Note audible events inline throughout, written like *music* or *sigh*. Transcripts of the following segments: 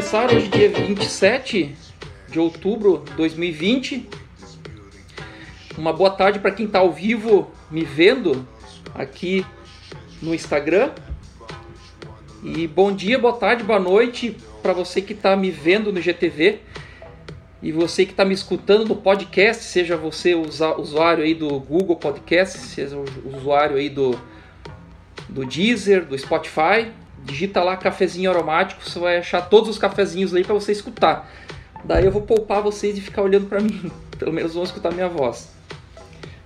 começar hoje, dia 27 de outubro de 2020. Uma boa tarde para quem está ao vivo me vendo aqui no Instagram. E bom dia, boa tarde, boa noite para você que está me vendo no GTV e você que está me escutando no podcast, seja você usuário aí do Google Podcast, seja usuário aí do, do Deezer, do Spotify, digita lá cafezinho aromático, você vai achar todos os cafezinhos aí para você escutar. Daí eu vou poupar vocês de ficar olhando para *laughs* mim, pelo menos vão escutar minha voz.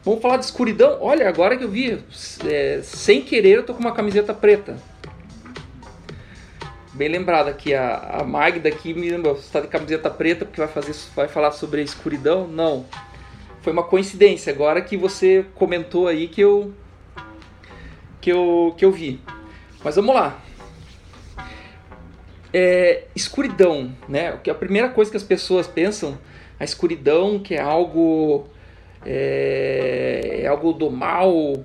Vamos falar de escuridão. Olha, agora que eu vi, é, sem querer eu tô com uma camiseta preta. Bem lembrado aqui, a, a Magda aqui me lembrou, você está de camiseta preta porque vai, fazer, vai falar sobre escuridão? Não. Foi uma coincidência, agora que você comentou aí que eu, que eu, que eu vi. Mas vamos lá. É, escuridão, né? A primeira coisa que as pessoas pensam, a escuridão que é algo é, é algo do mal,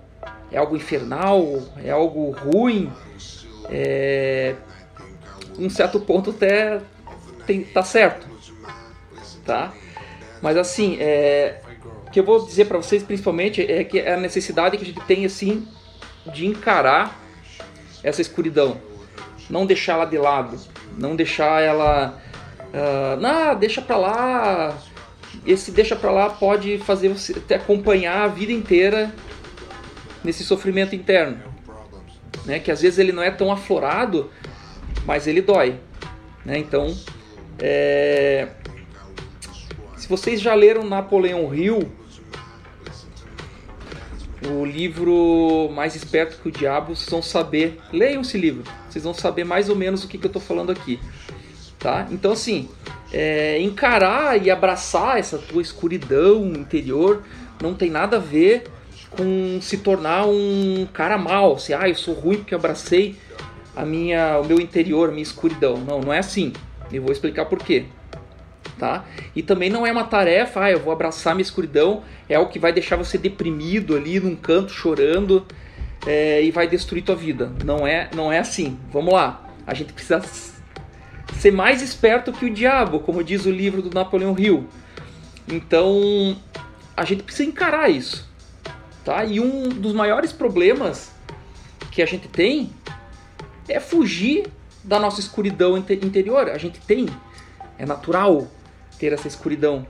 é algo infernal, é algo ruim. É, um certo ponto até tem, tá certo, tá? Mas assim, é, o que eu vou dizer para vocês principalmente é que é a necessidade que a gente tem assim de encarar essa escuridão, não deixar ela de lado, não deixar ela, uh, não, deixa para lá. Esse deixa para lá pode fazer você até acompanhar a vida inteira nesse sofrimento interno, né? Que às vezes ele não é tão aflorado, mas ele dói. Né? Então, é... se vocês já leram Napoleão Hill, o livro Mais Esperto que o Diabo, vão saber. Leiam esse livro, vocês vão saber mais ou menos o que, que eu estou falando aqui. Tá? Então, assim, é... encarar e abraçar essa tua escuridão interior não tem nada a ver com se tornar um cara mal. Se, ah, eu sou ruim porque abracei a minha, o meu interior, a minha escuridão. Não, não é assim. Eu vou explicar por quê. Tá? E também não é uma tarefa, ah, eu vou abraçar minha escuridão, é o que vai deixar você deprimido ali num canto chorando é, e vai destruir tua vida. Não é, não é assim. Vamos lá. A gente precisa ser mais esperto que o diabo, como diz o livro do Napoleão Hill. Então, a gente precisa encarar isso. Tá? E um dos maiores problemas que a gente tem é fugir da nossa escuridão interior. A gente tem, é natural ter essa escuridão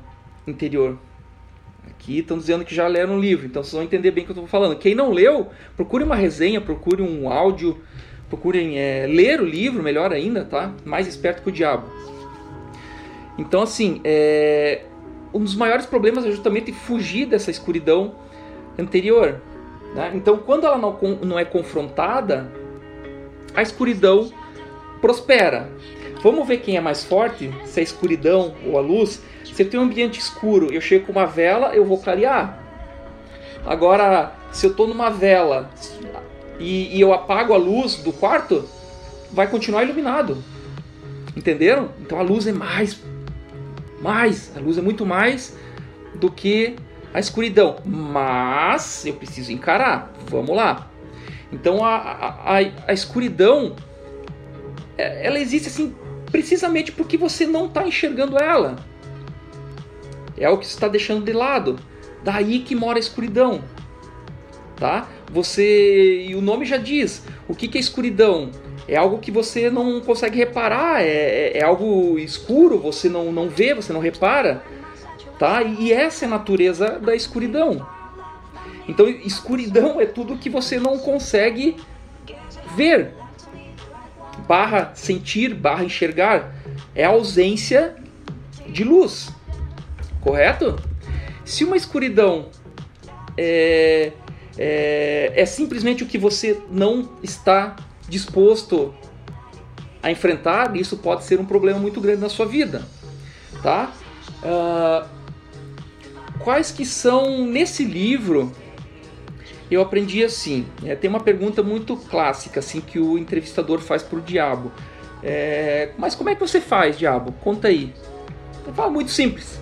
interior. Aqui estão dizendo que já leram o livro, então vocês vão entender bem o que eu estou falando. Quem não leu, procure uma resenha, procure um áudio, procurem é, ler o livro, melhor ainda, tá? Mais esperto que o diabo. Então, assim, é, um dos maiores problemas é justamente fugir dessa escuridão anterior. Né? Então, quando ela não, não é confrontada, a escuridão prospera. Vamos ver quem é mais forte, se é a escuridão ou a luz. Se eu tenho um ambiente escuro, eu chego com uma vela, eu vou clarear. Agora, se eu estou numa vela e, e eu apago a luz do quarto, vai continuar iluminado. Entenderam? Então a luz é mais, mais, a luz é muito mais do que a escuridão. Mas eu preciso encarar. Vamos lá. Então a, a, a escuridão é, ela existe assim precisamente porque você não está enxergando ela. É o que está deixando de lado. Daí que mora a escuridão. Tá? Você e o nome já diz o que, que é escuridão. É algo que você não consegue reparar, é, é, é algo escuro, você não, não vê, você não repara. Tá? E essa é a natureza da escuridão. Então, escuridão é tudo que você não consegue ver, barra sentir, barra enxergar. É a ausência de luz, correto? Se uma escuridão é, é, é simplesmente o que você não está disposto a enfrentar, isso pode ser um problema muito grande na sua vida, tá? Uh, quais que são nesse livro eu aprendi assim. É, tem uma pergunta muito clássica assim que o entrevistador faz pro diabo. É, mas como é que você faz, diabo? Conta aí. Eu falo muito simples.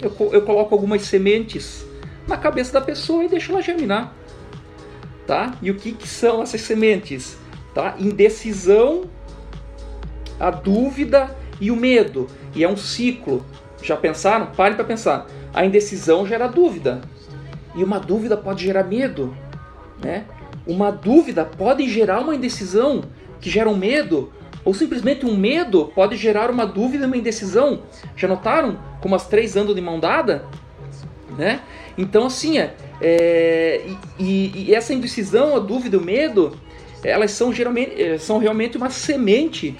Eu, eu coloco algumas sementes na cabeça da pessoa e deixo ela germinar. Tá? E o que, que são essas sementes? Tá? Indecisão a dúvida e o medo. E é um ciclo. Já pensaram? Parem para pensar. A indecisão gera dúvida. E uma dúvida pode gerar medo. Né? Uma dúvida pode gerar uma indecisão que gera um medo. Ou simplesmente um medo pode gerar uma dúvida e uma indecisão. Já notaram como as três andam de mão dada? Né? Então, assim, é, é e, e, essa indecisão, a dúvida, o medo, elas são, geralmente, eh, são realmente uma semente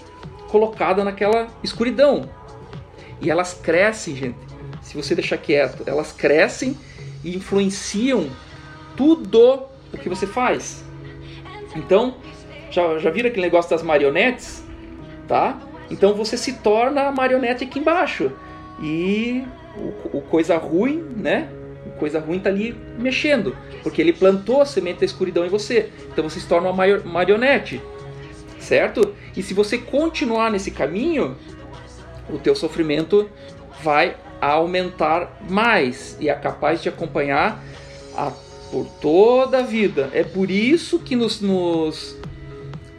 colocada naquela escuridão. E elas crescem, gente. Se você deixar quieto, elas crescem e influenciam tudo o que você faz. Então, já, já viram aquele negócio das marionetes? Tá? Então você se torna a marionete aqui embaixo. E o, o coisa ruim, né? O coisa ruim tá ali mexendo. Porque ele plantou a semente da escuridão em você. Então você se torna uma marionete. Certo? E se você continuar nesse caminho, o teu sofrimento vai aumentar mais e é capaz de acompanhar a, por toda a vida. É por isso que nos, nos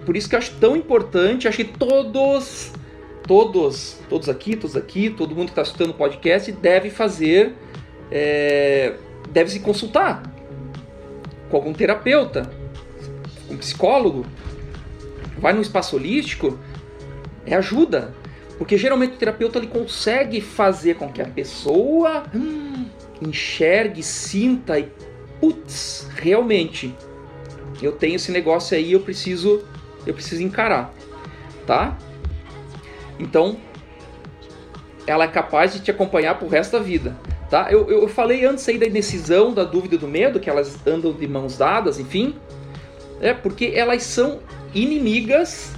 por isso que eu acho tão importante, acho que todos todos, todos aqui, todos aqui, todo mundo que está escutando o podcast deve fazer, é, deve se consultar com algum terapeuta, um psicólogo, vai num espaço holístico, é ajuda. Porque geralmente o terapeuta ele consegue fazer com que a pessoa hum, enxergue, sinta e putz, realmente eu tenho esse negócio aí, eu preciso eu preciso encarar, tá? Então, ela é capaz de te acompanhar pro resto da vida, tá? Eu, eu falei antes aí da indecisão, da dúvida, do medo, que elas andam de mãos dadas, enfim, é porque elas são inimigas,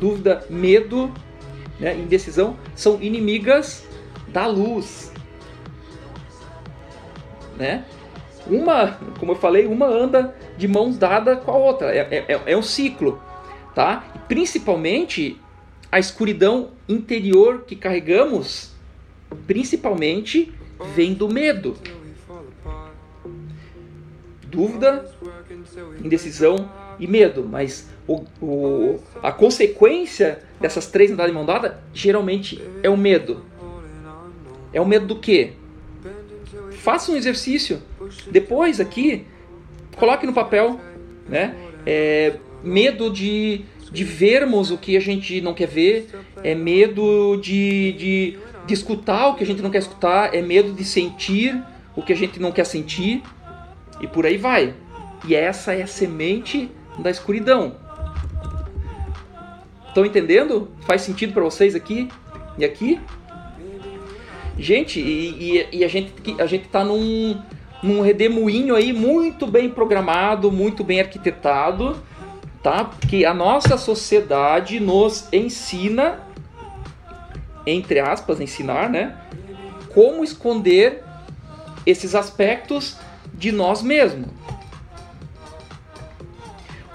dúvida, medo, né, indecisão, são inimigas da luz, né? Uma, como eu falei, uma anda de mãos dadas com a outra, é, é, é um ciclo, tá? principalmente a escuridão interior que carregamos, principalmente vem do medo. Dúvida, indecisão e medo, mas o, o, a consequência dessas três andadas de mão dada geralmente é o medo. É o medo do quê? Faça um exercício. Depois aqui, coloque no papel, né? É, medo de de vermos o que a gente não quer ver, é medo de, de, de escutar o que a gente não quer escutar, é medo de sentir o que a gente não quer sentir, e por aí vai. E essa é a semente da escuridão. Estão entendendo? Faz sentido para vocês aqui e aqui? Gente, e, e, e, a gente a gente está num, num redemoinho aí muito bem programado, muito bem arquitetado tá? Que a nossa sociedade nos ensina, entre aspas, ensinar, né? Como esconder esses aspectos de nós mesmos.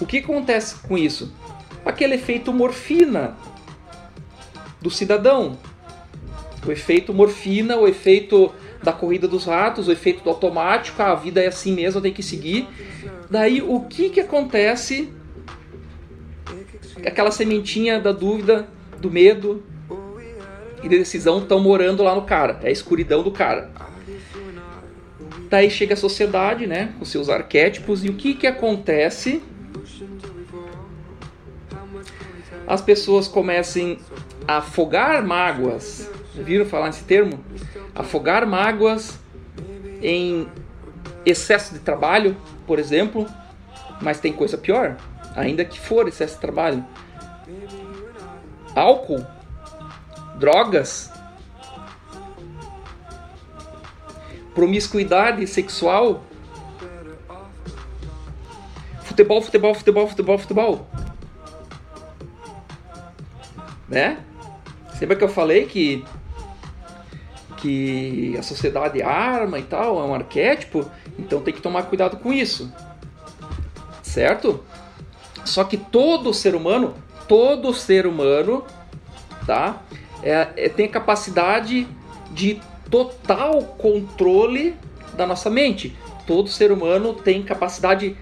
O que acontece com isso? Aquele efeito morfina do cidadão. O efeito morfina, o efeito da corrida dos ratos, o efeito do automático, ah, a vida é assim mesmo, tem que seguir. Daí o que, que acontece aquela sementinha da dúvida, do medo e da decisão estão morando lá no cara. É a escuridão do cara. Daí chega a sociedade, né, com seus arquétipos e o que que acontece? As pessoas começam a afogar mágoas. Viram falar nesse termo? Afogar mágoas em excesso de trabalho, por exemplo, mas tem coisa pior ainda que for excesso de trabalho. Álcool, drogas, promiscuidade sexual, futebol, futebol, futebol, futebol, futebol. Né? Lembra que eu falei que que a sociedade arma e tal, é um arquétipo, então tem que tomar cuidado com isso. Certo? Só que todo ser humano, todo ser humano, tá? É, é, tem capacidade de total controle da nossa mente. Todo ser humano tem capacidade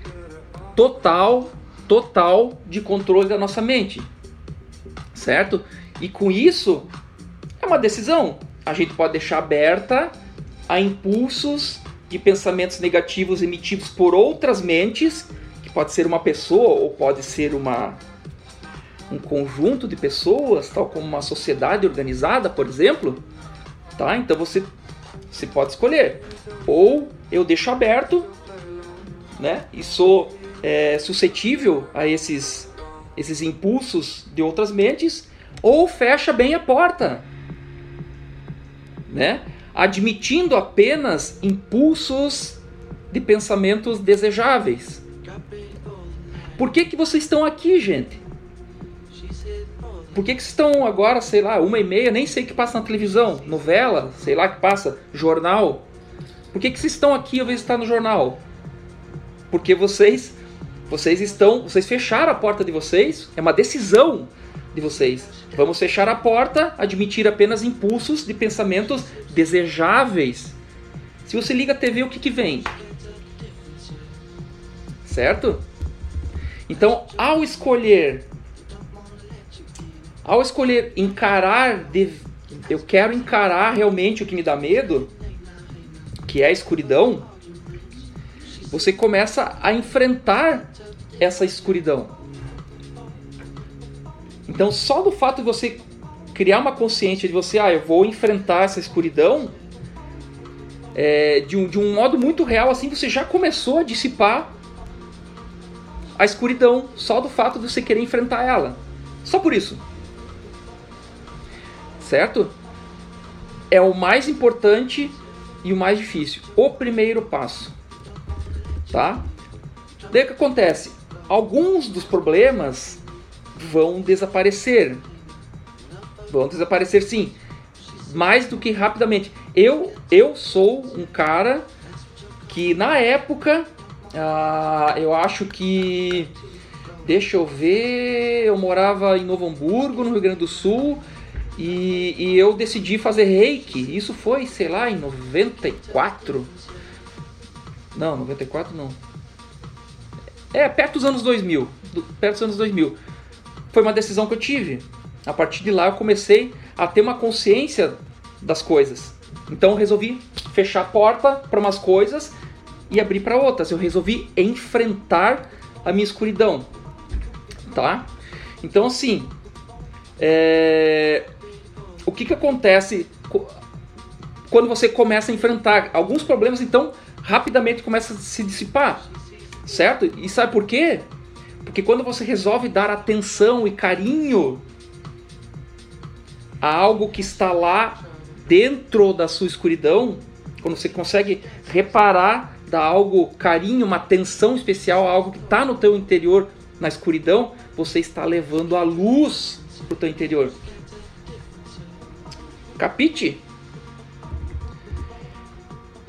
total, total de controle da nossa mente. Certo? E com isso, é uma decisão. A gente pode deixar aberta a impulsos de pensamentos negativos emitidos por outras mentes, que pode ser uma pessoa ou pode ser uma um conjunto de pessoas, tal como uma sociedade organizada, por exemplo, tá? Então você você pode escolher. Ou eu deixo aberto, né? E sou é, suscetível a esses esses impulsos de outras mentes, ou fecha bem a porta, né? Admitindo apenas impulsos de pensamentos desejáveis. Por que, que vocês estão aqui, gente? Por que, que vocês estão agora, sei lá, uma e meia, nem sei o que passa na televisão, novela, sei lá que passa, jornal? Por que, que vocês estão aqui ao invés de estar no jornal? Porque vocês vocês estão, vocês fecharam a porta de vocês, é uma decisão de vocês. Vamos fechar a porta, admitir apenas impulsos de pensamentos desejáveis. Se você liga a TV, o que, que vem? Certo? Então, ao escolher ao escolher encarar de, eu quero encarar realmente o que me dá medo, que é a escuridão, você começa a enfrentar essa escuridão. Então, só do fato de você criar uma consciência de você, ah, eu vou enfrentar essa escuridão, é, de, um, de um modo muito real, assim, você já começou a dissipar a escuridão, só do fato de você querer enfrentar ela. Só por isso. Certo? É o mais importante e o mais difícil. O primeiro passo tá? Daí o que acontece? Alguns dos problemas vão desaparecer. Vão desaparecer sim. Mais do que rapidamente. Eu, eu sou um cara que na época, ah, eu acho que. Deixa eu ver. Eu morava em Novo Hamburgo, no Rio Grande do Sul. E, e eu decidi fazer reiki. Isso foi, sei lá, em 94. Não, 94 não. É, perto dos anos 2000. Perto dos anos 2000. Foi uma decisão que eu tive. A partir de lá eu comecei a ter uma consciência das coisas. Então eu resolvi fechar a porta para umas coisas e abrir para outras. Eu resolvi enfrentar a minha escuridão. Tá? Então assim, é... o que, que acontece quando você começa a enfrentar alguns problemas? Então rapidamente começa a se dissipar, certo? E sabe por quê? Porque quando você resolve dar atenção e carinho a algo que está lá dentro da sua escuridão, quando você consegue reparar, dar algo carinho, uma atenção especial a algo que está no teu interior, na escuridão, você está levando a luz para o teu interior. Capite?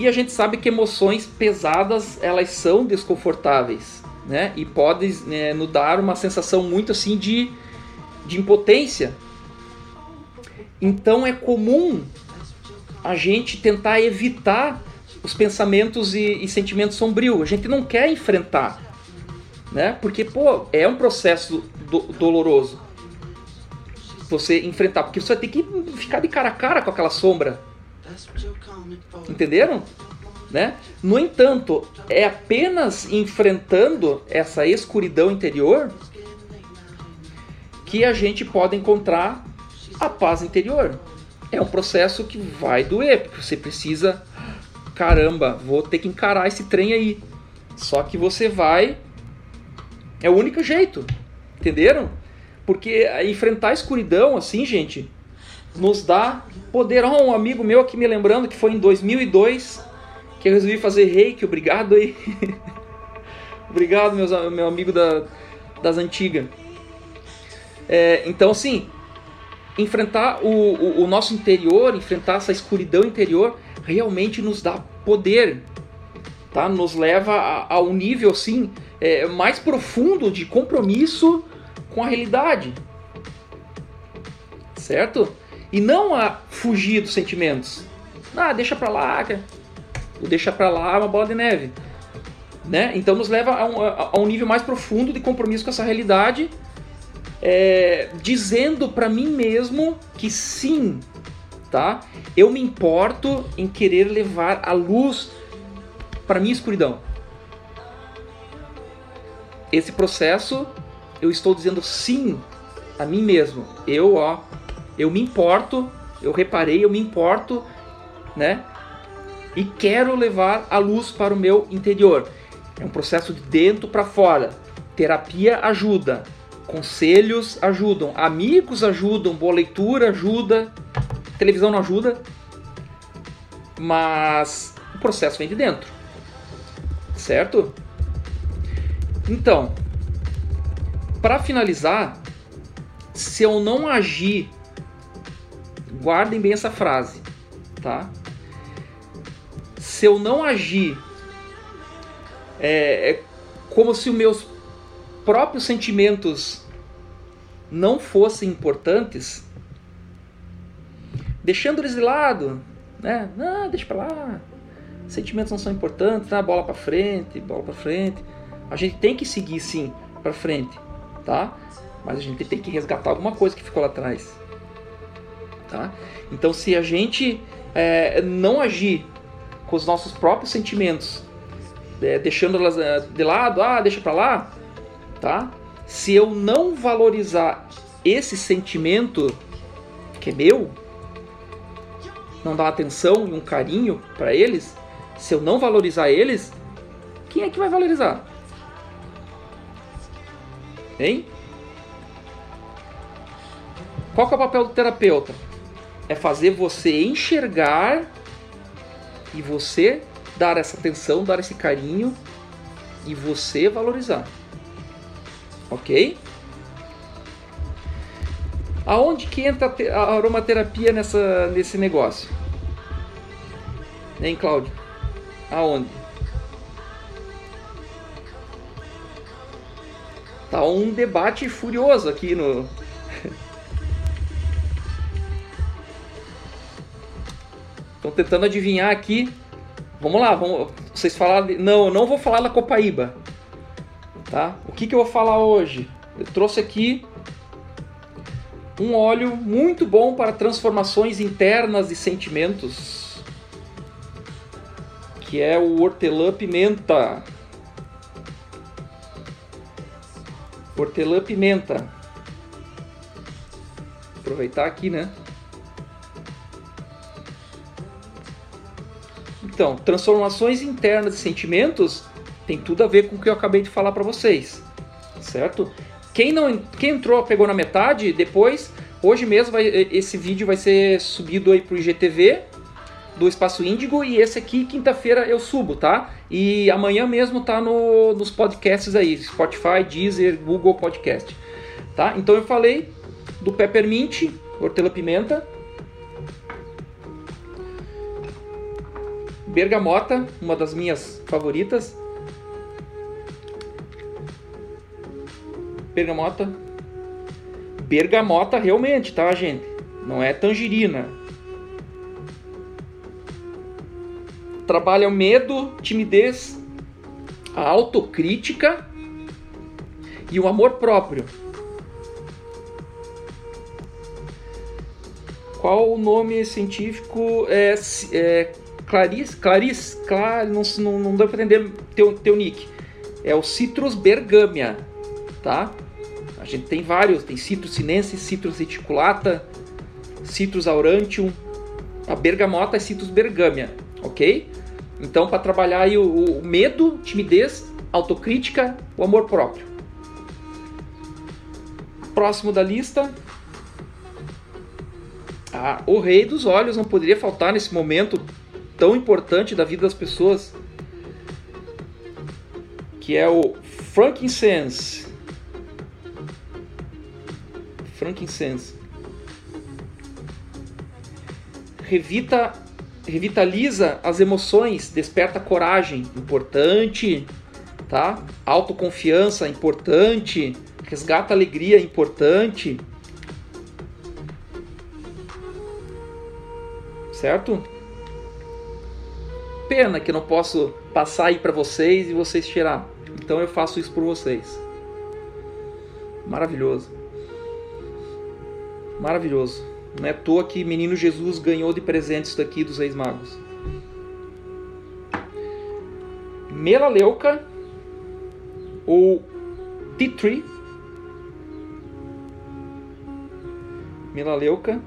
E a gente sabe que emoções pesadas elas são desconfortáveis, né? E podem né, nos dar uma sensação muito assim de, de impotência. Então é comum a gente tentar evitar os pensamentos e, e sentimentos sombrios. A gente não quer enfrentar, né? Porque pô, é um processo do, doloroso você enfrentar, porque você vai ter que ficar de cara a cara com aquela sombra Entenderam? Né? No entanto, é apenas enfrentando essa escuridão interior que a gente pode encontrar a paz interior. É um processo que vai doer, porque você precisa, caramba, vou ter que encarar esse trem aí. Só que você vai, é o único jeito, entenderam? Porque enfrentar a escuridão, assim, gente, nos dá poder. Oh, um amigo meu aqui me lembrando que foi em 2002 que eu resolvi fazer reiki. Obrigado aí. *laughs* Obrigado, meus, meu amigo da, das antigas. É, então, assim, enfrentar o, o, o, nosso interior, enfrentar essa escuridão interior, realmente nos dá poder, tá? Nos leva a, a um nível, assim, é, mais profundo de compromisso com a realidade, certo? E não a fugir dos sentimentos. Ah, deixa pra lá, o deixa pra lá é uma bola de neve. Né? Então nos leva a um, a um nível mais profundo de compromisso com essa realidade é, dizendo para mim mesmo que sim, tá? Eu me importo em querer levar a luz para minha escuridão. Esse processo eu estou dizendo sim a mim mesmo. Eu, ó, eu me importo, eu reparei, eu me importo, né? E quero levar a luz para o meu interior. É um processo de dentro para fora. Terapia ajuda, conselhos ajudam, amigos ajudam, boa leitura ajuda, televisão não ajuda, mas o processo vem de dentro, certo? Então, para finalizar, se eu não agir, guardem bem essa frase, tá? Se eu não agir é, é como se os meus próprios sentimentos não fossem importantes, deixando eles de lado, né? Não, deixa para lá. Sentimentos não são importantes, tá? Bola para frente, bola para frente. A gente tem que seguir sim para frente, tá? Mas a gente tem que resgatar alguma coisa que ficou lá atrás, tá? Então, se a gente é, não agir com os nossos próprios sentimentos, é, deixando elas é, de lado, ah, deixa para lá, tá? Se eu não valorizar esse sentimento que é meu, não dar atenção e um carinho para eles, se eu não valorizar eles, quem é que vai valorizar? Hein? Qual é o papel do terapeuta? É fazer você enxergar e você dar essa atenção, dar esse carinho e você valorizar. Ok? Aonde que entra a aromaterapia nessa, nesse negócio? Hein, Cláudio? Aonde? Tá um debate furioso aqui no. Tentando adivinhar aqui. Vamos lá, vamos. Vocês falaram. Não, eu não vou falar da Copaíba. Tá? O que, que eu vou falar hoje? Eu trouxe aqui um óleo muito bom para transformações internas e sentimentos, que é o hortelã-pimenta. Hortelã-pimenta. Aproveitar aqui, né? Então, transformações internas e sentimentos tem tudo a ver com o que eu acabei de falar para vocês, certo? Quem não quem entrou pegou na metade, depois hoje mesmo vai, esse vídeo vai ser subido aí pro IGTV do Espaço Índigo e esse aqui quinta-feira eu subo, tá? E amanhã mesmo tá no, nos podcasts aí, Spotify, Deezer, Google Podcast, tá? Então eu falei do peppermint, hortelã-pimenta, bergamota, uma das minhas favoritas, bergamota. Bergamota realmente, tá, gente? Não é tangerina. Trabalha o medo, timidez, a autocrítica e o amor próprio. Qual o nome científico? É, é Clarice, Clarice, Clar, não, não, não dá para entender teu, teu nick. É o Citrus bergamia, tá? A gente tem vários, tem Citrus sinensis, Citrus reticulata, Citrus aurantium, a bergamota é Citrus bergamia, ok? Então, para trabalhar aí o, o medo, timidez, autocrítica, o amor próprio. Próximo da lista, ah, o rei dos olhos não poderia faltar nesse momento tão importante da vida das pessoas, que é o frankincense. Frankincense. Revita, revitaliza as emoções, desperta coragem, importante, tá? Autoconfiança, importante, resgata alegria, importante. Certo? Pena que eu não posso passar aí para vocês e vocês tirar. Então eu faço isso por vocês. Maravilhoso. Maravilhoso. Não é à toa que menino Jesus ganhou de presente isso daqui dos Reis Magos. Melaleuca ou tree. Melaleuca.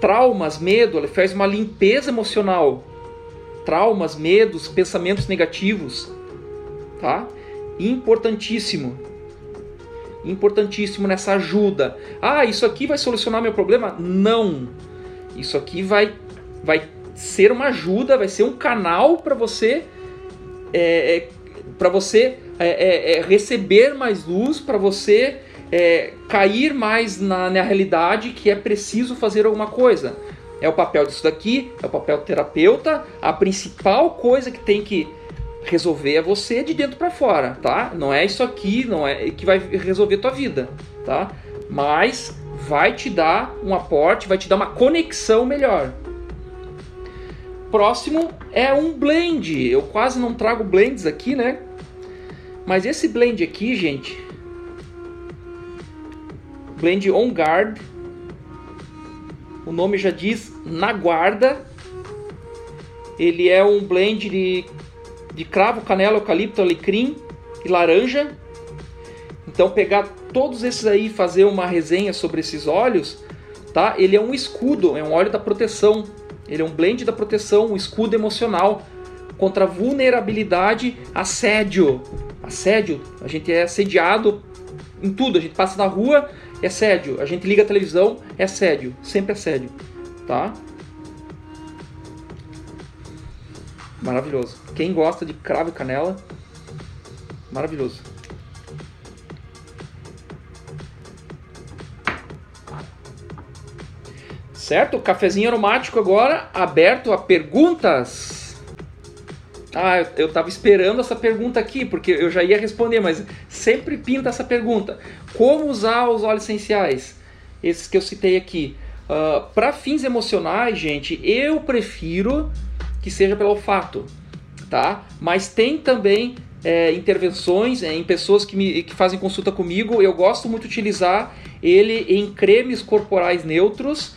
Traumas, medo, ele faz uma limpeza emocional. Traumas, medos, pensamentos negativos, tá? Importantíssimo. Importantíssimo nessa ajuda. Ah, isso aqui vai solucionar meu problema? Não. Isso aqui vai vai ser uma ajuda, vai ser um canal para você é, é para você é, é, é, receber mais luz, para você é, cair mais na, na realidade que é preciso fazer alguma coisa. É o papel disso daqui, é o papel do terapeuta. A principal coisa que tem que resolver é você de dentro para fora, tá? Não é isso aqui, não é que vai resolver tua vida, tá? Mas vai te dar um aporte, vai te dar uma conexão melhor. Próximo é um blend. Eu quase não trago blends aqui, né? Mas esse blend aqui, gente, blend on guard, o nome já diz na guarda. Ele é um blend de, de cravo, canela, eucalipto, alecrim e laranja. Então pegar todos esses aí e fazer uma resenha sobre esses óleos, tá? Ele é um escudo, é um óleo da proteção ele é um blend da proteção, um escudo emocional contra vulnerabilidade, assédio. Assédio, a gente é assediado em tudo, a gente passa na rua, é assédio. A gente liga a televisão, é assédio, sempre assédio, tá? Maravilhoso. Quem gosta de cravo e canela, maravilhoso. Certo? Cafezinho aromático agora aberto a perguntas. Ah, eu, eu tava esperando essa pergunta aqui, porque eu já ia responder, mas sempre pinta essa pergunta. Como usar os óleos essenciais? Esses que eu citei aqui. Uh, ah, Para fins emocionais, gente, eu prefiro que seja pelo olfato, tá? Mas tem também é, intervenções é, em pessoas que, me, que fazem consulta comigo. Eu gosto muito de utilizar ele em cremes corporais neutros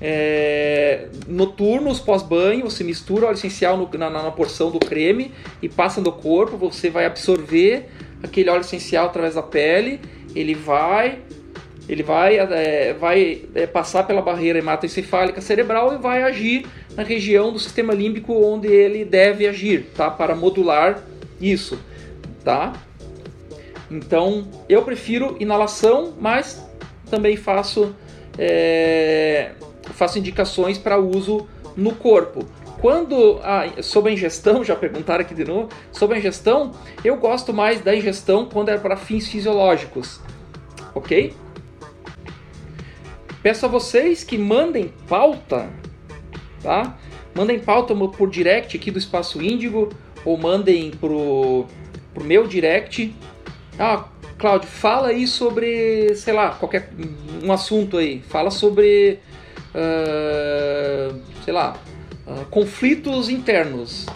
é, noturnos pós-banho, você mistura óleo essencial no, na, na, porção do creme e passa no corpo, você vai absorver aquele óleo essencial através da pele, ele vai ele vai, é, vai é, passar pela barreira hematoencefálica cerebral e vai agir na região do sistema límbico onde ele deve agir, tá? Para modular isso, tá? Então, eu prefiro inalação, mas também faço é, faço indicações para uso no corpo. Quando a, sobre a ingestão, *laughs* já perguntaram aqui de novo, sobre a ingestão, eu gosto mais da ingestão quando é para fins fisiológicos, ok? Peço a vocês que mandem pauta, tá? Mandem pauta por direct aqui do Espaço Índigo ou mandem pro, pro meu direct. Ah, Cláudio, fala aí sobre, sei lá, qualquer um assunto aí. Fala sobre uh, sei lá, uh, conflitos internos.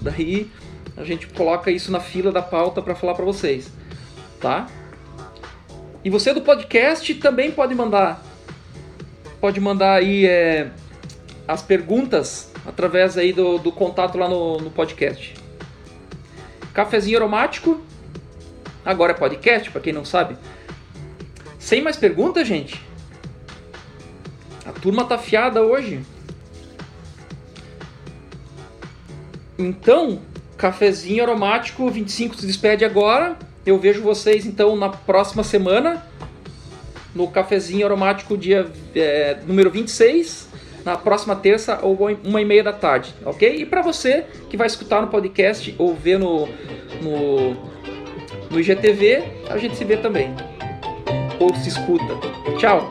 Daí a gente coloca isso na fila da pauta para falar para vocês, tá? E você do podcast também pode mandar, pode mandar aí é, as perguntas através aí do, do contato lá no, no podcast. Cafezinho aromático, agora é podcast, para quem não sabe. Sem mais perguntas, gente? A turma tá fiada hoje. Então, cafezinho aromático 25 se despede agora. Eu vejo vocês então na próxima semana no cafezinho aromático dia é, número 26, na próxima terça ou uma e meia da tarde, ok? E para você que vai escutar no podcast ou ver no, no, no IGTV, a gente se vê também. Ou se escuta. Tchau!